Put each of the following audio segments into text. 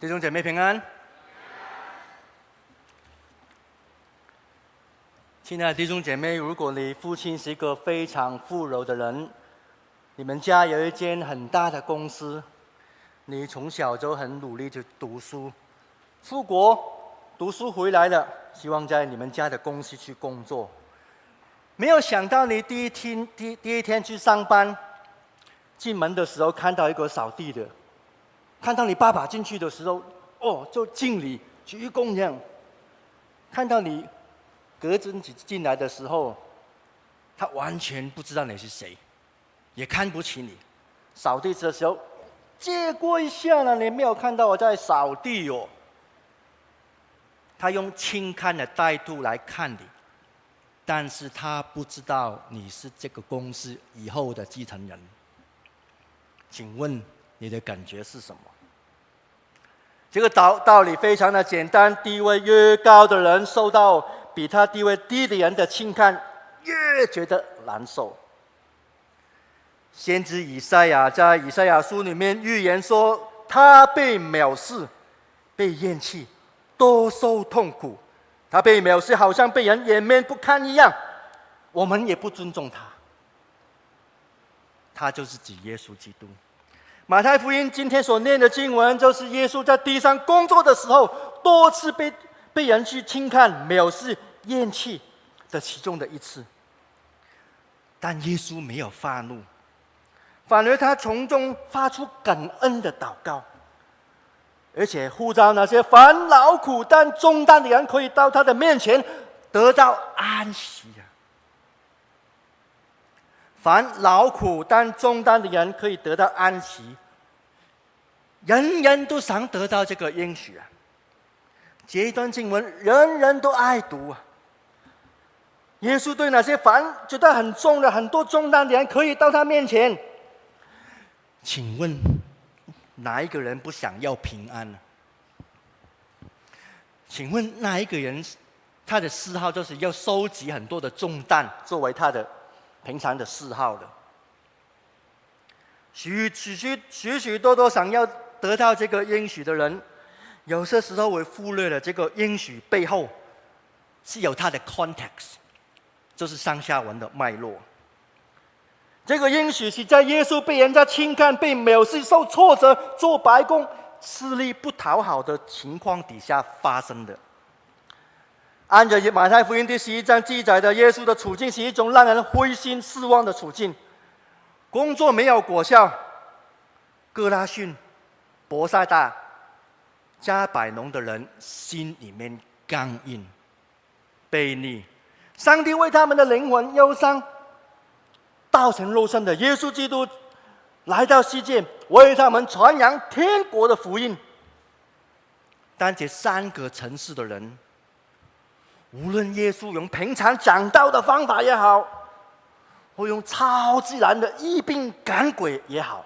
弟兄姐妹平安。亲爱的弟兄姐妹，如果你父亲是一个非常富有的人，你们家有一间很大的公司，你从小就很努力去读书，出国读书回来了，希望在你们家的公司去工作，没有想到你第一天第第一天去上班，进门的时候看到一个扫地的。看到你爸爸进去的时候，哦，就敬礼鞠躬这样。看到你隔着进进来的时候，他完全不知道你是谁，也看不起你。扫地的时候，借过一下了，你没有看到我在扫地哦。他用轻看的态度来看你，但是他不知道你是这个公司以后的继承人。请问？你的感觉是什么？这个道道理非常的简单，地位越高的人，受到比他地位低的人的轻看，越觉得难受。先知以赛亚在以赛亚书里面预言说，他被藐视、被厌弃，多受痛苦。他被藐视，好像被人掩面不堪一样，我们也不尊重他。他就是指耶稣基督。马太福音今天所念的经文，就是耶稣在地上工作的时候，多次被被人去轻看、藐视、厌弃的其中的一次。但耶稣没有发怒，反而他从中发出感恩的祷告，而且呼召那些烦劳苦担重担的人，可以到他的面前得到安息啊。凡劳苦担重担的人可以得到安息，人人都想得到这个应许啊！这一段经文人人都爱读啊！耶稣对那些凡觉得很重的很多重担的人，可以到他面前。请问，哪一个人不想要平安呢？请问，哪一个人他的嗜好就是要收集很多的重担作为他的？平常的嗜好的，许许许许许多多想要得到这个应许的人，有些时候会忽略了这个应许背后是有它的 context，就是上下文的脉络。这个应许是在耶稣被人家轻看、被藐视、受挫折、做白工、吃力不讨好的情况底下发生的。按照马太福音第十一章记载的，耶稣的处境是一种让人灰心失望的处境，工作没有果效，哥拉逊、伯赛大、加百农的人心里面刚硬、悖逆，上帝为他们的灵魂忧伤，道成肉身的耶稣基督来到世界，为他们传扬天国的福音，但这三个城市的人。无论耶稣用平常讲道的方法也好，或用超自然的医病赶鬼也好，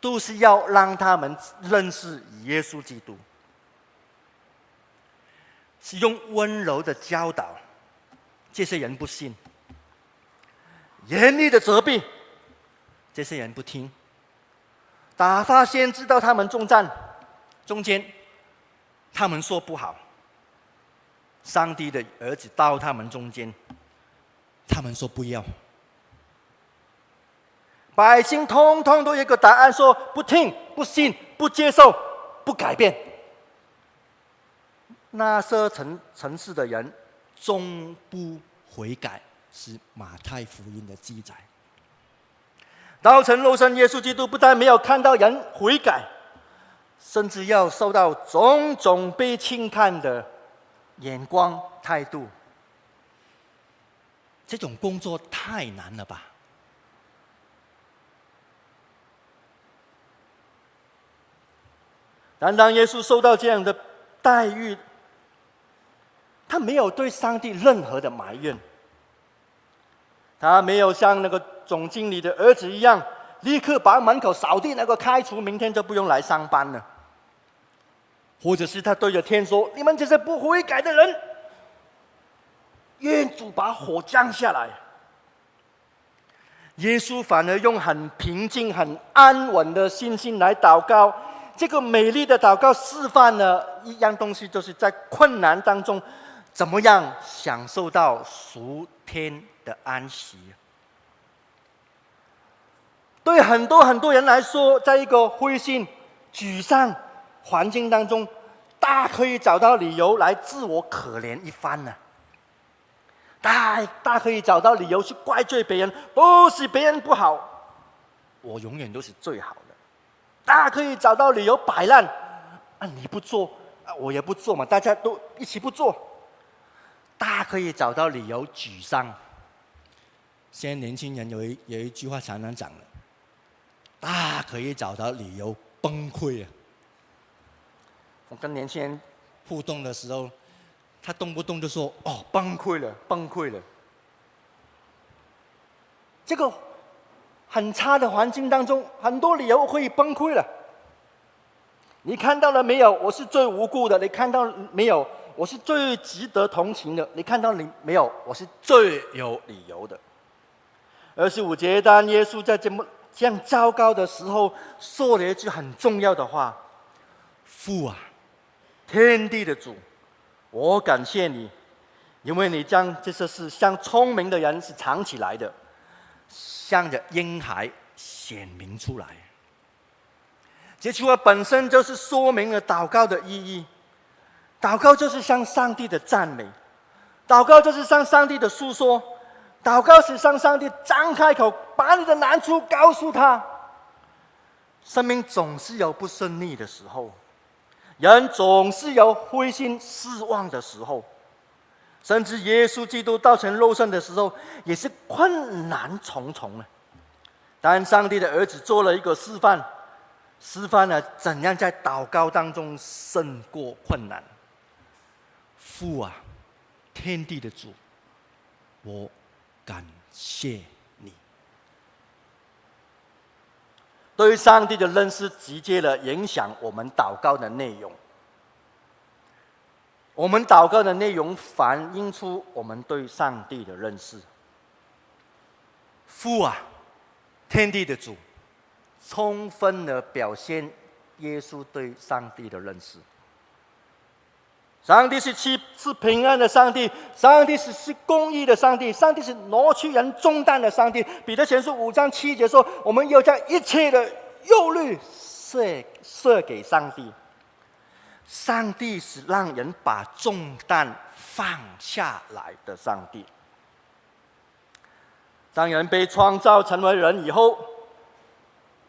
都是要让他们认识耶稣基督，是用温柔的教导，这些人不信；严厉的责备，这些人不听；打发先知道他们中战，中间，他们说不好。上帝的儿子到他们中间，他们说不要。百姓通通都有一个答案，说不听、不信、不接受、不改变。那些城城市的人终不悔改，是马太福音的记载。道成肉身耶稣基督不但没有看到人悔改，甚至要受到种种被轻看的。眼光、态度，这种工作太难了吧？但当耶稣受到这样的待遇，他没有对上帝任何的埋怨，他没有像那个总经理的儿子一样，立刻把门口扫地那个开除，明天就不用来上班了。或者是他对着天说：“你们这些不悔改的人，愿主把火降下来。”耶稣反而用很平静、很安稳的信心来祷告，这个美丽的祷告示范了一样东西，就是在困难当中，怎么样享受到属天的安息。对很多很多人来说，在一个灰心、沮丧环境当中，大可以找到理由来自我可怜一番呢。大大可以找到理由去怪罪别人，都是别人不好，我永远都是最好的。大可以找到理由摆烂，啊你不做，啊我也不做嘛，大家都一起不做。大可以找到理由沮丧。现在年轻人有一有一句话常常讲的。大可以找到理由崩溃啊！我跟年轻人互动的时候，他动不动就说：“哦，崩溃了，崩溃了。”这个很差的环境当中，很多理由可以崩溃了。你看到了没有？我是最无辜的。你看到没有？我是最值得同情的。你看到你没有？我是最有理由的。二十五节，当耶稣在这么。这样糟糕的时候，说了一句很重要的话：“父啊，天地的主，我感谢你，因为你将这些事向聪明的人是藏起来的，向着婴孩显明出来。”这句话本身就是说明了祷告的意义。祷告就是向上帝的赞美，祷告就是向上帝的诉说。祷告是向上帝张开口，把你的难处告诉他。生命总是有不顺利的时候，人总是有灰心失望的时候，甚至耶稣基督道成肉身的时候，也是困难重重啊。但上帝的儿子做了一个示范，示范了怎样在祷告当中胜过困难。父啊，天地的主，我。感谢你，对上帝的认识直接的影响我们祷告的内容。我们祷告的内容反映出我们对上帝的认识。父啊，天地的主，充分的表现耶稣对上帝的认识。上帝是赐是平安的上帝，上帝是是公义的上帝，上帝是挪去人重担的上帝。彼得前书五章七节说：“我们要将一切的忧虑卸卸给上帝。”上帝是让人把重担放下来的上帝。当人被创造成为人以后，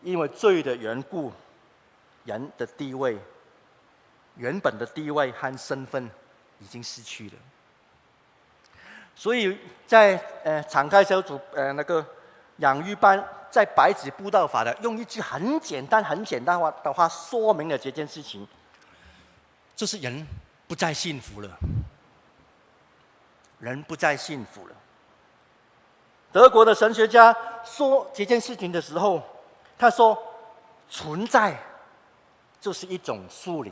因为罪的缘故，人的地位。原本的地位和身份已经失去了，所以在呃敞开小组呃那个养育班，在白纸布道法的用一句很简单很简单话的话说明了这件事情，就是人不再幸福了，人不再幸福了。德国的神学家说这件事情的时候，他说存在就是一种疏离。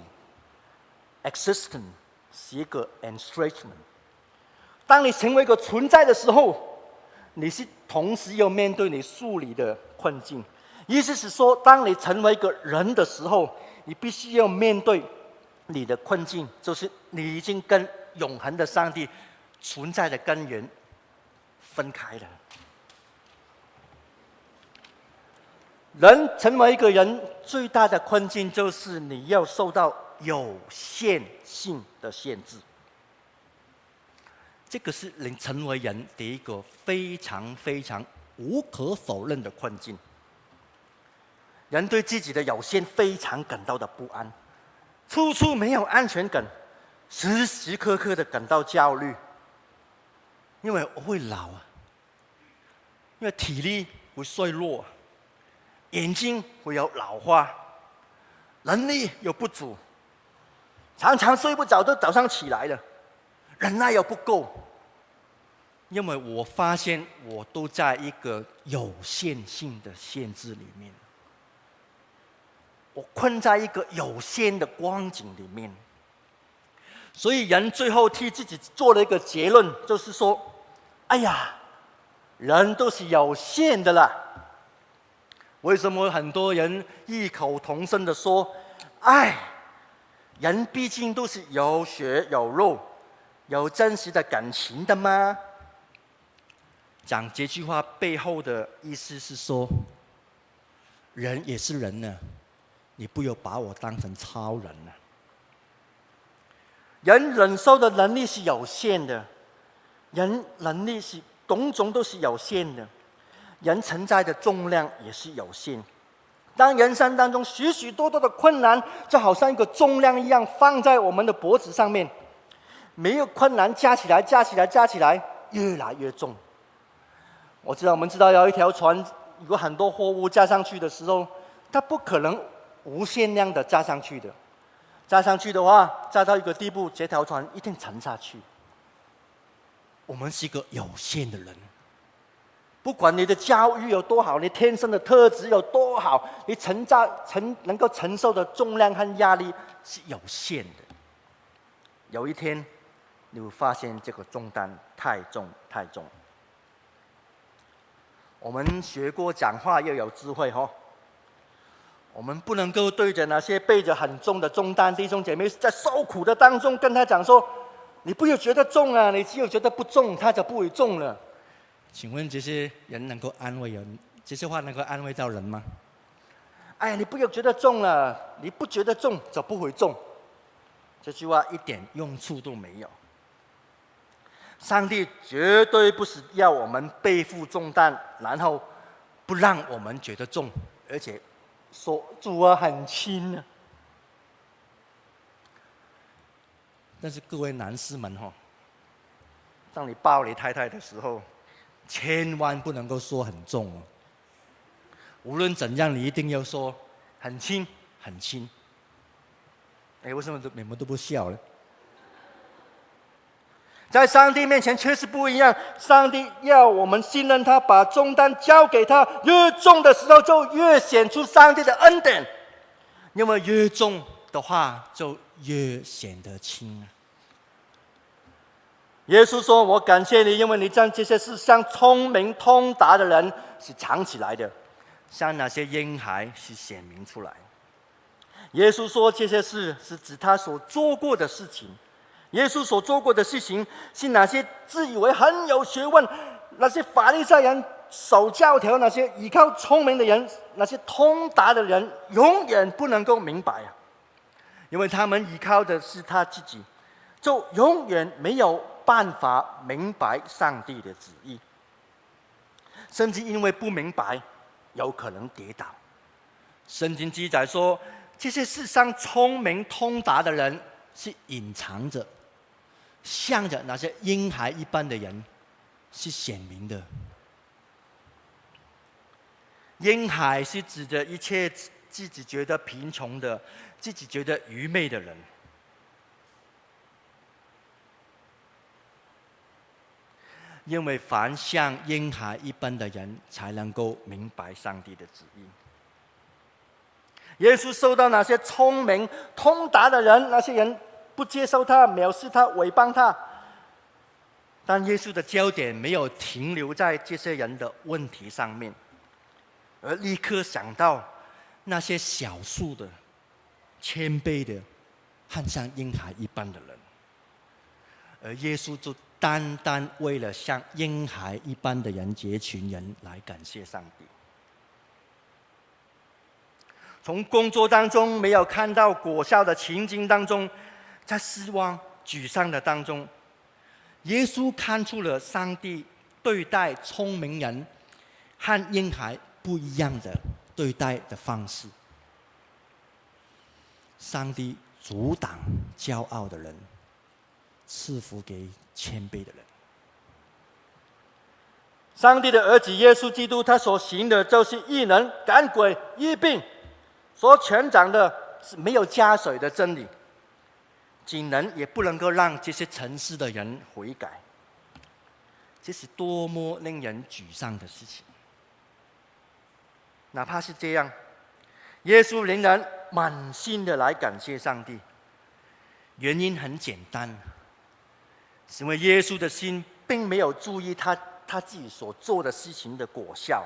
Existence 是一个 estrangement。当你成为一个存在的时候，你是同时要面对你数理的困境。意思是说，当你成为一个人的时候，你必须要面对你的困境，就是你已经跟永恒的上帝存在的根源分开了。人成为一个人最大的困境，就是你要受到。有限性的限制，这个是能成为人的一个非常非常无可否认的困境。人对自己的有限非常感到的不安，处处没有安全感，时时刻刻的感到焦虑，因为我会老啊，因为体力会衰弱，眼睛会有老花，能力又不足。常常睡不着，都早上起来了，忍耐又不够，因为我发现我都在一个有限性的限制里面，我困在一个有限的光景里面，所以人最后替自己做了一个结论，就是说：“哎呀，人都是有限的啦。”为什么很多人异口同声的说？哎，人毕竟都是有血有肉、有真实的感情的吗？讲这句话背后的意思是说，人也是人呢，你不要把我当成超人了。人忍受的能力是有限的，人能力是种种都是有限的，人承载的重量也是有限。当人生当中许许多多的困难，就好像一个重量一样放在我们的脖子上面，没有困难加起来，加起来，加起来，越来越重。我知道，我们知道，有一条船，如果很多货物加上去的时候，它不可能无限量的加上去的。加上去的话，加到一个地步，这条船一定沉下去。我们是一个有限的人，不管你的教育有多好，你天生的特质有多好，你承载承能够承受的重量和压力是有限的。有一天，你会发现这个重担太重太重。我们学过讲话要有智慧哈。我们不能够对着那些背着很重的重担弟兄姐妹在受苦的当中跟他讲说：“你不要觉得重啊，你只有觉得不重，他就不会重了。”请问这些人能够安慰人？这些话能够安慰到人吗？哎，你不要觉得重了，你不觉得重就不会重。这句话一点用处都没有。上帝绝对不是要我们背负重担，然后不让我们觉得重，而且。说主啊，很轻啊！但是各位男士们哈，当你抱你太太的时候，千万不能够说很重哦。无论怎样，你一定要说很轻，很轻。哎，为什么都你们都不笑呢？在上帝面前确实不一样。上帝要我们信任他，把重担交给他。越重的时候，就越显出上帝的恩典；因为越重的话，就越显得轻。耶稣说：“我感谢你，因为你将这些事向聪明通达的人是藏起来的，向那些婴孩是显明出来。”耶稣说：“这些事是指他所做过的事情。”耶稣所做过的事情，是那些自以为很有学问、那些法利赛人守教条、那些依靠聪明的人、那些通达的人，永远不能够明白啊！因为他们依靠的是他自己，就永远没有办法明白上帝的旨意，甚至因为不明白，有可能跌倒。圣经记载说，这些世上聪明通达的人是隐藏着。向着那些婴孩一般的人，是显明的。婴孩是指着一切自己觉得贫穷的、自己觉得愚昧的人。因为凡像婴孩一般的人，才能够明白上帝的旨意。耶稣受到那些聪明通达的人，那些人。不接受他，藐视他，诽谤他。但耶稣的焦点没有停留在这些人的问题上面，而立刻想到那些小数的、谦卑的，和像婴孩一般的人。而耶稣就单单为了像婴孩一般的人，这群人来感谢上帝。从工作当中没有看到果效的情景当中。在失望、沮丧的当中，耶稣看出了上帝对待聪明人和婴孩不一样的对待的方式。上帝阻挡骄傲的人，赐福给谦卑的人。上帝的儿子耶稣基督，他所行的就是异能、赶鬼、医病，所传讲的是没有加水的真理。仅能也不能够让这些城市的人悔改，这是多么令人沮丧的事情。哪怕是这样，耶稣仍然满心的来感谢上帝。原因很简单，因为耶稣的心并没有注意他他自己所做的事情的果效，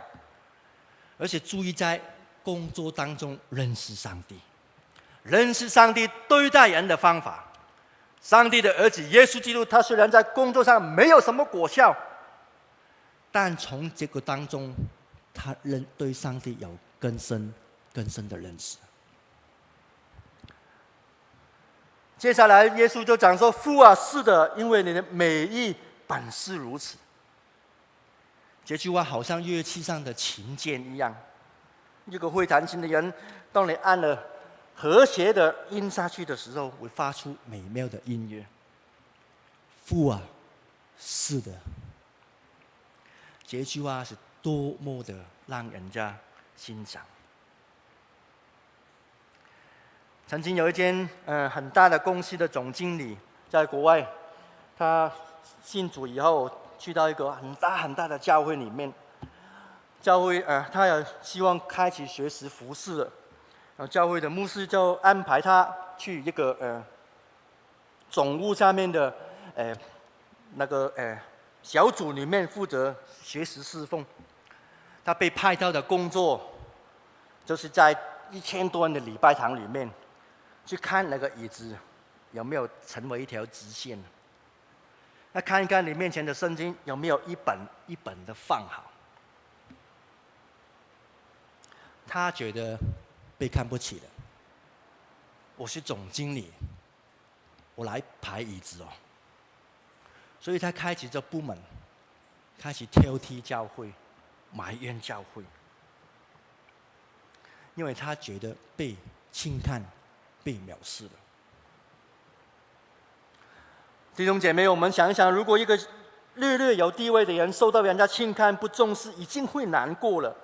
而且注意在工作当中认识上帝。认识上帝对待人的方法。上帝的儿子耶稣基督，他虽然在工作上没有什么果效，但从这个当中，他认对上帝有更深、更深的认识。接下来，耶稣就讲说：“父啊，是的，因为你的美意本是如此。”这句话好像乐器上的琴键一样。一个会弹琴的人，当你按了和谐的音下去的时候，会发出美妙的音乐。父啊，是的。这句话是多么的让人家欣赏。曾经有一间嗯很大的公司的总经理在国外，他信主以后去到一个很大很大的教会里面，教会呃他也希望开始学习服侍了，然后教会的牧师就安排他去一个呃总务下面的呃那个呃小组里面负责学习侍奉，他被派到的工作就是在一千多人的礼拜堂里面。去看那个椅子有没有成为一条直线，那看一看你面前的圣经有没有一本一本的放好。他觉得被看不起了。我是总经理，我来排椅子哦。所以他开启这部门，开始挑剔教会，埋怨教会，因为他觉得被轻看。被藐视了，弟兄姐妹，我们想一想，如果一个略略有地位的人受到人家轻看、不重视，已经会难过了。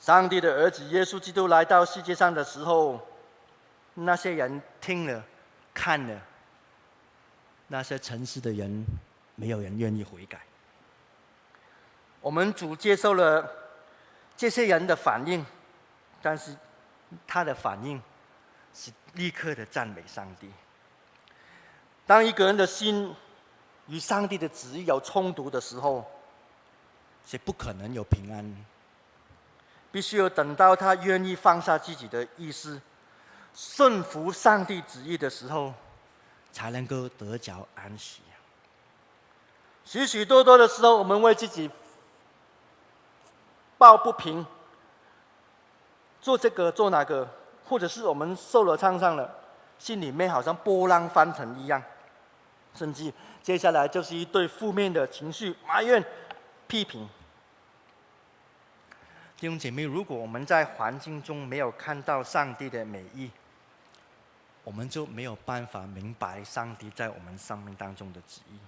上帝的儿子耶稣基督来到世界上的时候，那些人听了、看了，那些诚实的人，没有人愿意悔改。我们主接受了这些人的反应，但是他的反应。是立刻的赞美上帝。当一个人的心与上帝的旨意有冲突的时候，是不可能有平安。必须要等到他愿意放下自己的意思，顺服上帝旨意的时候，才能够得着安息。许许多多的时候，我们为自己抱不平，做这个做那个。或者是我们受了创伤了，心里面好像波浪翻腾一样，甚至接下来就是一堆负面的情绪，埋怨、批评。弟兄姐妹，如果我们在环境中没有看到上帝的美意，我们就没有办法明白上帝在我们生命当中的旨意。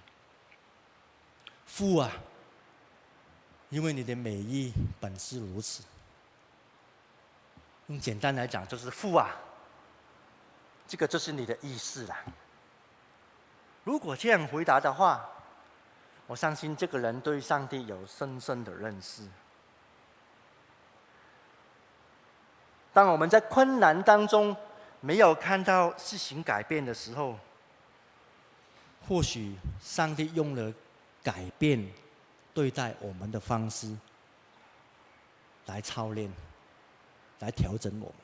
父啊，因为你的美意本是如此。用简单来讲，就是父啊，这个就是你的意思啦。如果这样回答的话，我相信这个人对上帝有深深的认识。当我们在困难当中没有看到事情改变的时候，或许上帝用了改变对待我们的方式来操练。来调整我们，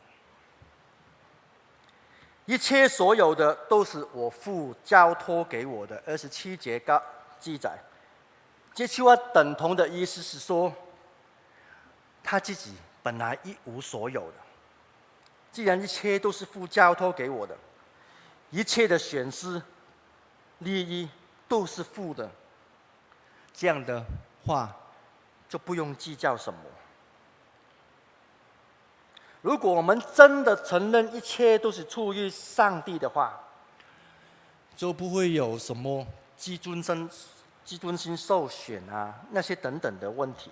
一切所有的都是我父交托给我的。二十七节告记载，这句话等同的意思是说，他自己本来一无所有的。既然一切都是父交托给我的，一切的损失、利益都是父的，这样的话就不用计较什么。如果我们真的承认一切都是出于上帝的话，就不会有什么自尊心、自尊心受损啊那些等等的问题，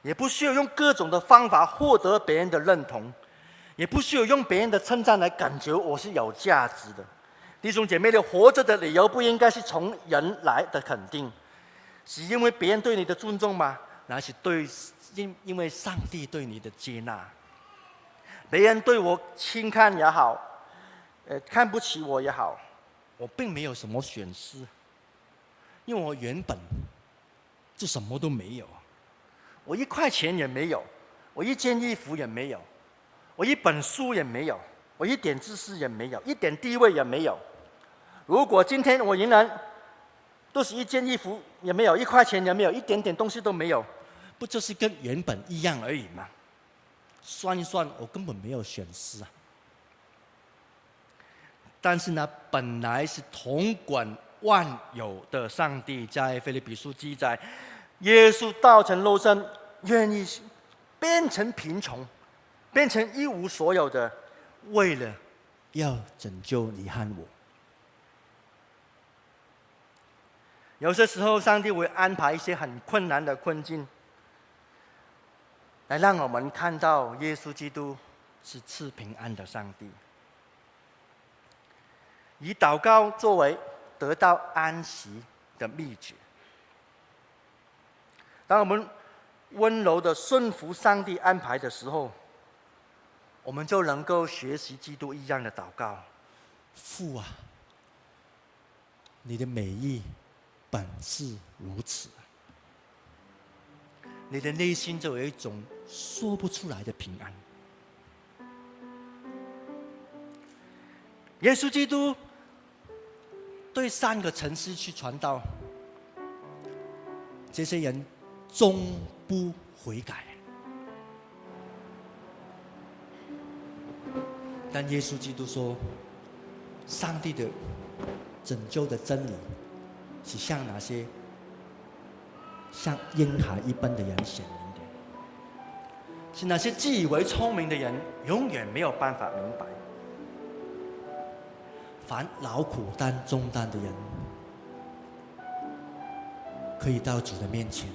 也不需要用各种的方法获得别人的认同，也不需要用别人的称赞来感觉我是有价值的。弟兄姐妹的活着的理由不应该是从人来的肯定，是因为别人对你的尊重吗？那是对因因为上帝对你的接纳。别人对我轻看也好，呃，看不起我也好，我并没有什么损失，因为我原本就什么都没有，我一块钱也没有，我一件衣服也没有，我一本书也没有，我一点知识也没有，一点地位也没有。如果今天我仍然都是一件衣服也没有，一块钱也没有，一点点东西都没有，不就是跟原本一样而已吗？算一算，我根本没有损失啊。但是呢，本来是统管万有的上帝，在腓立比书记载，耶稣道成肉身，愿意变成贫穷，变成一无所有的，为了要拯救你和我。有些时候，上帝会安排一些很困难的困境，来让我们看到耶稣基督是赐平安的上帝。以祷告作为得到安息的秘诀。当我们温柔的顺服上帝安排的时候，我们就能够学习基督一样的祷告。父啊，你的美意本是如此，你的内心就有一种说不出来的平安。耶稣基督。对三个城市去传道，这些人终不悔改。但耶稣基督说，上帝的拯救的真理，是向那些像婴孩一般的人显明的，是那些自以为聪明的人永远没有办法明白。凡劳苦担重担的人，可以到主的面前，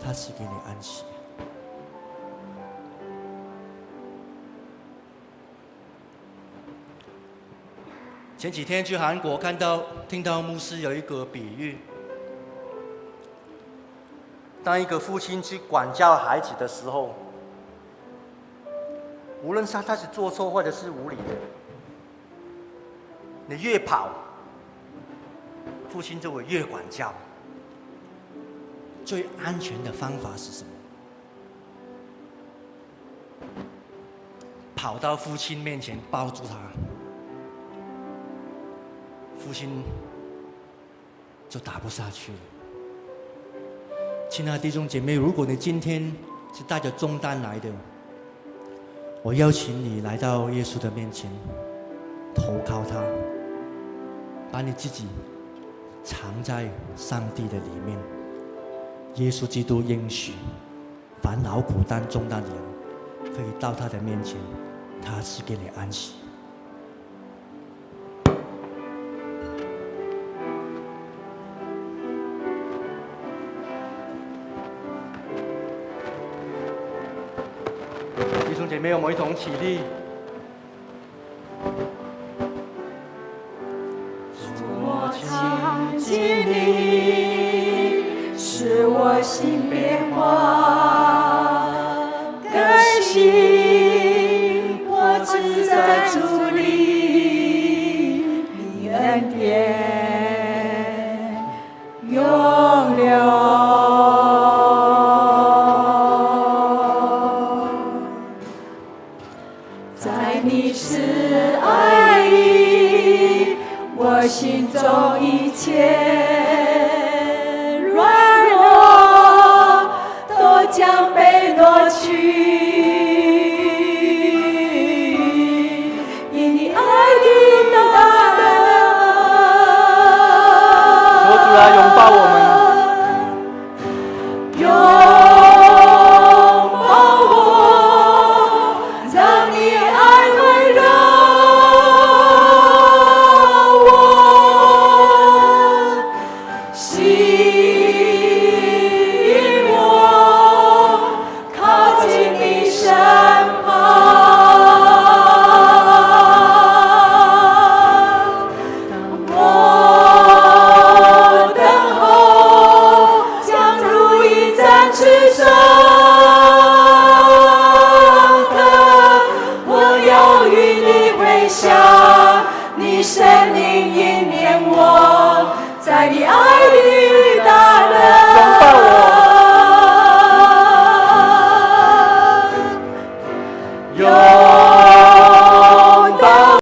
他是给你安息。前几天去韩国，看到听到牧师有一个比喻，当一个父亲去管教孩子的时候。无论是他是做错或者是无理的，你越跑，父亲就会越管教。最安全的方法是什么？跑到父亲面前抱住他，父亲就打不下去了。亲爱的弟兄姐妹，如果你今天是带着重担来的，我邀请你来到耶稣的面前，投靠他，把你自己藏在上帝的里面。耶稣基督应许，烦恼苦担重担的人，可以到他的面前，他赐给你安息。没有，我们一同起立。